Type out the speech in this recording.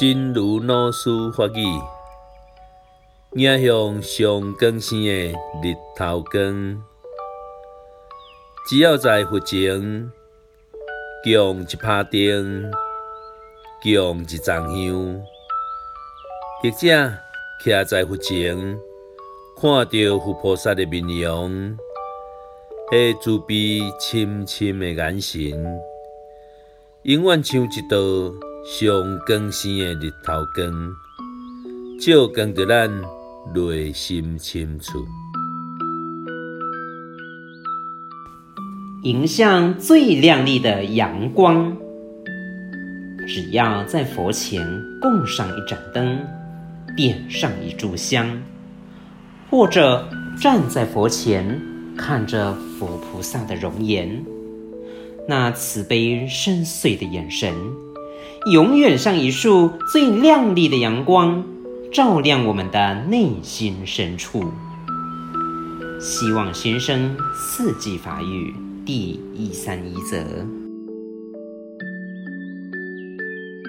真如老师法语，迎向上更生的日头光。只要在佛前供一帕灯，供一炷香，或者徛在佛前，看到佛菩萨的面容，迄慈悲深深的眼神，永远像一道。上更生的日头光，照光着咱内心深处。迎向最亮丽的阳光。只要在佛前供上一盏灯，点上一炷香，或者站在佛前看着佛菩萨的容颜，那慈悲深邃的眼神。永远像一束最亮丽的阳光，照亮我们的内心深处。希望先生四季法语第一三一则。